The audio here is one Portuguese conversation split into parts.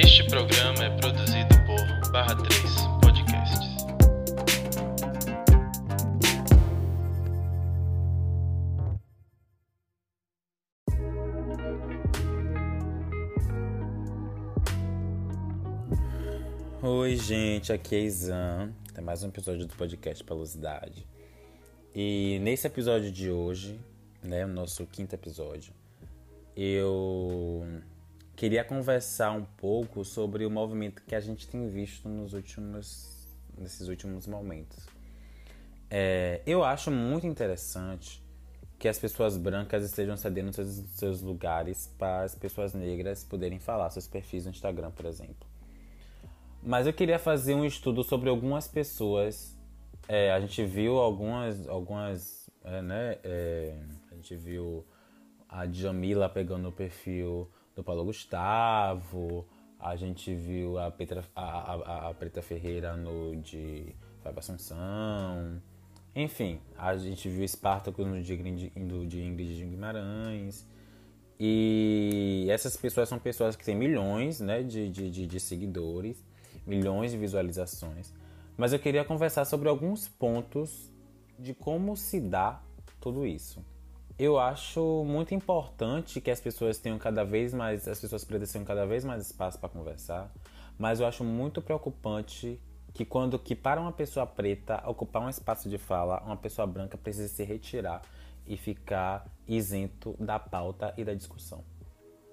Este programa é produzido por Barra 3 Podcasts. Oi, gente, aqui é Izan. Tem mais um episódio do podcast Pelosidade. E nesse episódio de hoje, né, o nosso quinto episódio, eu queria conversar um pouco sobre o movimento que a gente tem visto nos últimos, nesses últimos momentos. É, eu acho muito interessante que as pessoas brancas estejam cedendo seus, seus lugares para as pessoas negras poderem falar, seus perfis no Instagram, por exemplo. Mas eu queria fazer um estudo sobre algumas pessoas. É, a gente viu algumas, algumas, é, né? É, a gente viu a Jamila pegando o perfil do Paulo Gustavo. A gente viu a, Petra, a, a, a Preta Ferreira no de Fábio Assunção. Enfim, a gente viu Espartaco no de, no de Ingrid Guimarães. E essas pessoas são pessoas que têm milhões né, de, de, de, de seguidores, milhões de visualizações. Mas eu queria conversar sobre alguns pontos de como se dá tudo isso. Eu acho muito importante que as pessoas tenham cada vez mais, as pessoas pretas tenham cada vez mais espaço para conversar, mas eu acho muito preocupante que quando que para uma pessoa preta ocupar um espaço de fala, uma pessoa branca precisa se retirar e ficar isento da pauta e da discussão.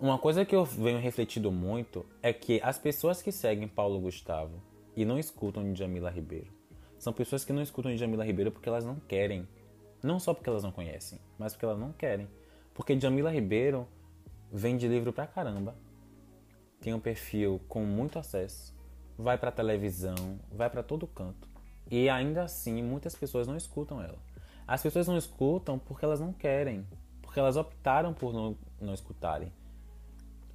Uma coisa que eu venho refletindo muito é que as pessoas que seguem Paulo Gustavo e não escutam Jamila Ribeiro são pessoas que não escutam Jamila Ribeiro porque elas não querem não só porque elas não conhecem, mas porque elas não querem. Porque Jamila Ribeiro vende livro pra caramba. Tem um perfil com muito acesso. Vai pra televisão, vai para todo canto. E ainda assim, muitas pessoas não escutam ela. As pessoas não escutam porque elas não querem. Porque elas optaram por não, não escutarem.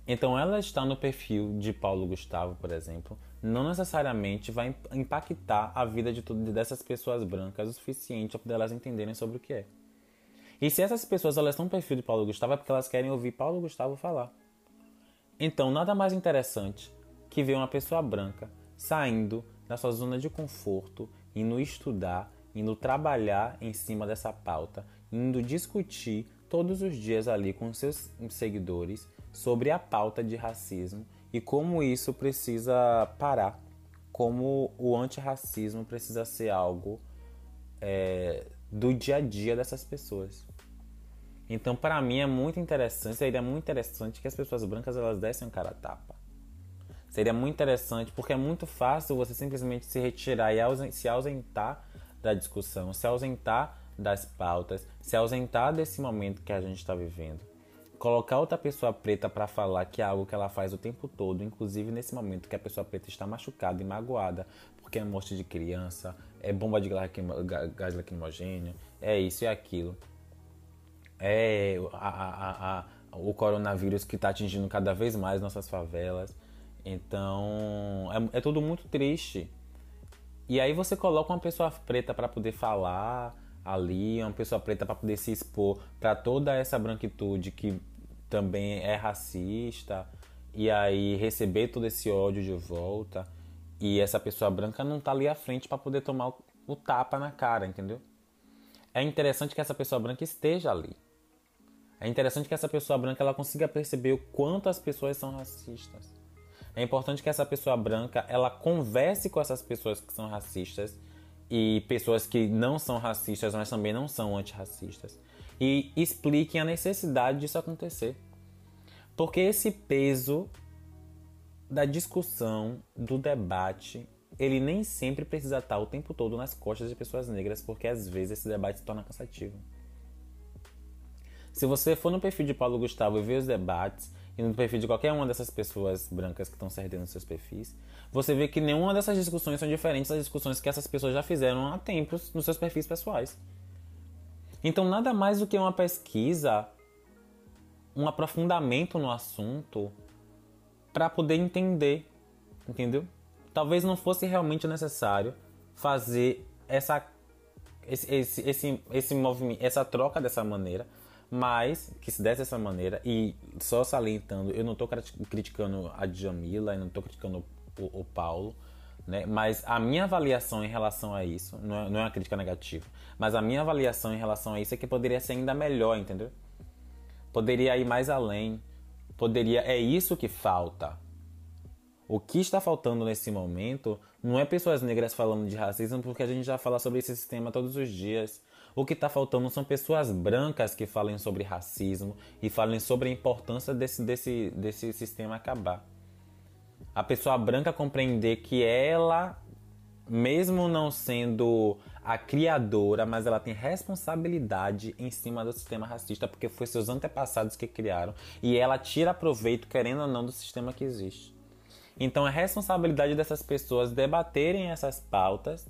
Então ela está no perfil de Paulo Gustavo, por exemplo, não necessariamente vai impactar a vida de tudo dessas pessoas brancas o suficiente para elas entenderem sobre o que é. E se essas pessoas elas estão no perfil de Paulo Gustavo é porque elas querem ouvir Paulo Gustavo falar. Então, nada mais interessante que ver uma pessoa branca saindo da sua zona de conforto, indo estudar, indo trabalhar em cima dessa pauta, indo discutir todos os dias ali com seus seguidores sobre a pauta de racismo e como isso precisa parar, como o antirracismo precisa ser algo é, do dia a dia dessas pessoas. Então, para mim é muito interessante, seria muito interessante que as pessoas brancas elas dessem um cara a tapa. Seria muito interessante, porque é muito fácil você simplesmente se retirar e se ausentar da discussão, se ausentar das pautas, se ausentar desse momento que a gente está vivendo colocar outra pessoa preta para falar que é algo que ela faz o tempo todo, inclusive nesse momento que a pessoa preta está machucada e magoada, porque é morte de criança, é bomba de gás lacrimogêneo, é isso e aquilo. É a, a, a, o coronavírus que está atingindo cada vez mais nossas favelas. Então, é, é tudo muito triste. E aí você coloca uma pessoa preta para poder falar ali, uma pessoa preta para poder se expor para toda essa branquitude que também é racista e aí receber todo esse ódio de volta e essa pessoa branca não tá ali à frente para poder tomar o tapa na cara, entendeu? É interessante que essa pessoa branca esteja ali. É interessante que essa pessoa branca ela consiga perceber o quanto as pessoas são racistas. É importante que essa pessoa branca ela converse com essas pessoas que são racistas e pessoas que não são racistas, mas também não são antirracistas e expliquem a necessidade disso acontecer. Porque esse peso da discussão, do debate, ele nem sempre precisa estar o tempo todo nas costas de pessoas negras, porque às vezes esse debate se torna cansativo. Se você for no perfil de Paulo Gustavo e ver os debates, e no perfil de qualquer uma dessas pessoas brancas que estão cedendo seus perfis, você vê que nenhuma dessas discussões são diferentes das discussões que essas pessoas já fizeram há tempos nos seus perfis pessoais. Então, nada mais do que uma pesquisa, um aprofundamento no assunto para poder entender, entendeu? Talvez não fosse realmente necessário fazer essa esse, esse, esse, esse movimento, essa troca dessa maneira, mas que se desse dessa maneira, e só salientando, eu não estou criticando a Djamila, eu não estou criticando o, o Paulo, né? Mas a minha avaliação em relação a isso, não é, não é uma crítica negativa, mas a minha avaliação em relação a isso é que poderia ser ainda melhor, entendeu? Poderia ir mais além. Poderia. É isso que falta. O que está faltando nesse momento não é pessoas negras falando de racismo, porque a gente já fala sobre esse sistema todos os dias. O que está faltando são pessoas brancas que falem sobre racismo e falem sobre a importância desse, desse, desse sistema acabar a pessoa branca compreender que ela, mesmo não sendo a criadora, mas ela tem responsabilidade em cima do sistema racista, porque foi seus antepassados que criaram, e ela tira proveito, querendo ou não, do sistema que existe. Então é responsabilidade dessas pessoas debaterem essas pautas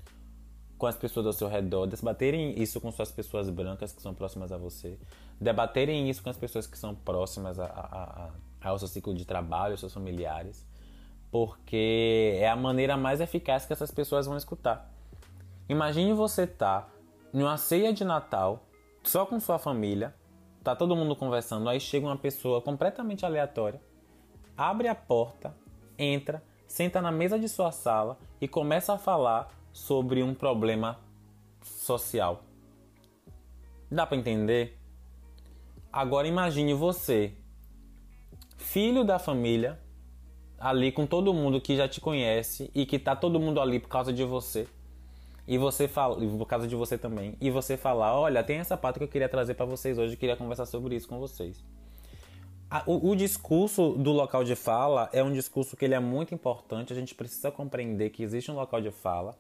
com as pessoas ao seu redor, debaterem isso com suas pessoas brancas que são próximas a você, debaterem isso com as pessoas que são próximas a, a, a, ao seu ciclo de trabalho, aos seus familiares porque é a maneira mais eficaz que essas pessoas vão escutar. Imagine você tá numa ceia de Natal, só com sua família, tá todo mundo conversando, aí chega uma pessoa completamente aleatória, abre a porta, entra, senta na mesa de sua sala e começa a falar sobre um problema social. Dá para entender? Agora imagine você, filho da família, ali com todo mundo que já te conhece e que tá todo mundo ali por causa de você. E você fala, por causa de você também. E você falar, olha, tem essa parte que eu queria trazer para vocês hoje, eu queria conversar sobre isso com vocês. O, o, discurso do local de fala é um discurso que ele é muito importante. A gente precisa compreender que existe um local de fala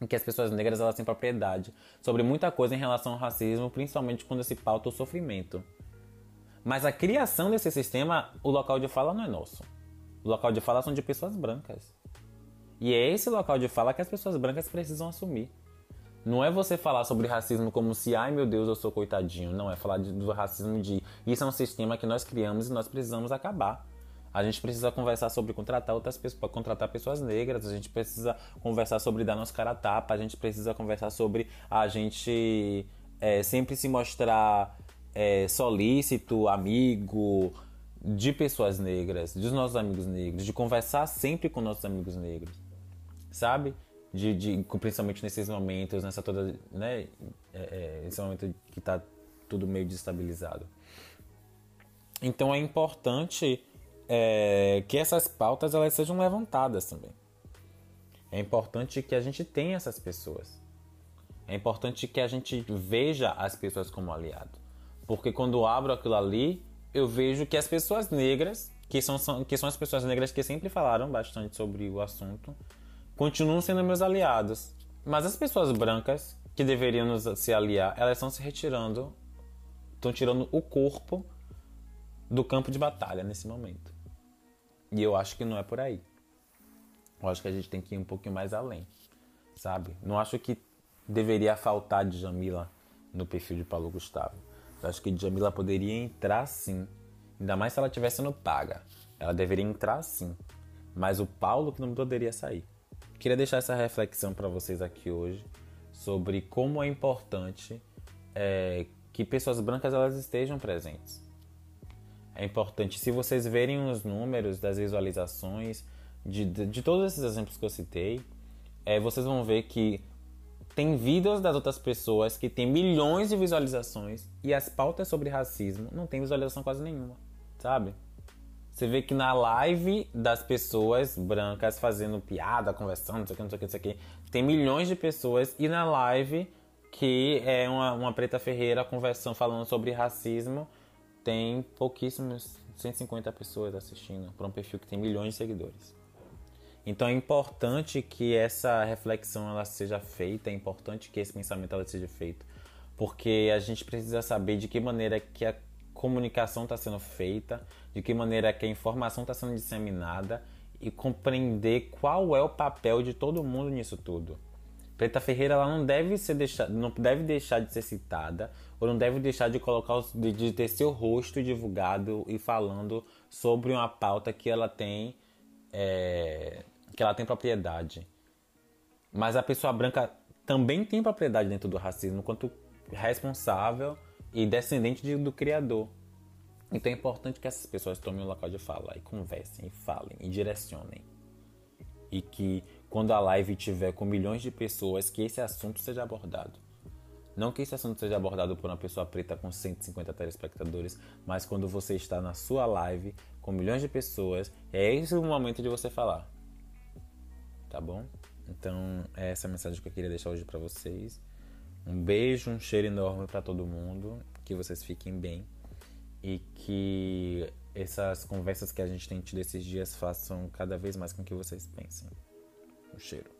em que as pessoas negras elas têm propriedade sobre muita coisa em relação ao racismo, principalmente quando se pauta o sofrimento. Mas a criação desse sistema, o local de fala não é nosso. O local de fala são de pessoas brancas. E é esse local de fala que as pessoas brancas precisam assumir. Não é você falar sobre racismo como se, ai meu Deus, eu sou coitadinho. Não, é falar de, do racismo de isso é um sistema que nós criamos e nós precisamos acabar. A gente precisa conversar sobre contratar outras pessoas, contratar pessoas negras, a gente precisa conversar sobre dar nossa cara a tapa, a gente precisa conversar sobre a gente é, sempre se mostrar é, solícito, amigo, de pessoas negras, dos nossos amigos negros, de conversar sempre com nossos amigos negros, sabe? De, de principalmente nesses momentos, nessa toda, né? É, é, esse momento que está tudo meio destabilizado. Então é importante é, que essas pautas elas sejam levantadas também. É importante que a gente tenha essas pessoas. É importante que a gente veja as pessoas como aliado. Porque quando abro aquilo ali, eu vejo que as pessoas negras, que são, são, que são as pessoas negras que sempre falaram bastante sobre o assunto, continuam sendo meus aliados. Mas as pessoas brancas, que deveriam nos se aliar, elas estão se retirando, estão tirando o corpo do campo de batalha nesse momento. E eu acho que não é por aí. Eu acho que a gente tem que ir um pouquinho mais além, sabe? Não acho que deveria faltar de Jamila no perfil de Paulo Gustavo. Eu acho que Jamila poderia entrar sim. Ainda mais se ela tivesse sendo paga. Ela deveria entrar sim. Mas o Paulo que não poderia sair. Queria deixar essa reflexão para vocês aqui hoje sobre como é importante é, que pessoas brancas elas estejam presentes. É importante, se vocês verem os números das visualizações de, de, de todos esses exemplos que eu citei, é, vocês vão ver que tem vídeos das outras pessoas que tem milhões de visualizações e as pautas sobre racismo não tem visualização quase nenhuma, sabe? Você vê que na live das pessoas brancas fazendo piada, conversando, não sei o que, não sei o que, não sei o que, tem milhões de pessoas e na live que é uma, uma preta ferreira conversando, falando sobre racismo, tem pouquíssimos, 150 pessoas assistindo para um perfil que tem milhões de seguidores. Então é importante que essa reflexão ela seja feita, é importante que esse pensamento ela seja feito, porque a gente precisa saber de que maneira que a comunicação está sendo feita, de que maneira que a informação está sendo disseminada e compreender qual é o papel de todo mundo nisso tudo. Preta Ferreira ela não deve ser deixar, não deve deixar de ser citada ou não deve deixar de colocar de, de ter seu rosto divulgado e falando sobre uma pauta que ela tem é, que ela tem propriedade. Mas a pessoa branca também tem propriedade dentro do racismo, quanto responsável e descendente de, do Criador. Então é importante que essas pessoas tomem o local de fala e conversem, e falem, e direcionem. E que quando a live tiver com milhões de pessoas, que esse assunto seja abordado. Não que esse assunto seja abordado por uma pessoa preta com 150 telespectadores, mas quando você está na sua live com milhões de pessoas, é esse o momento de você falar. Tá bom? Então, é essa mensagem que eu queria deixar hoje para vocês. Um beijo, um cheiro enorme para todo mundo, que vocês fiquem bem e que essas conversas que a gente tem tido esses dias façam cada vez mais com que vocês pensem. Um cheiro.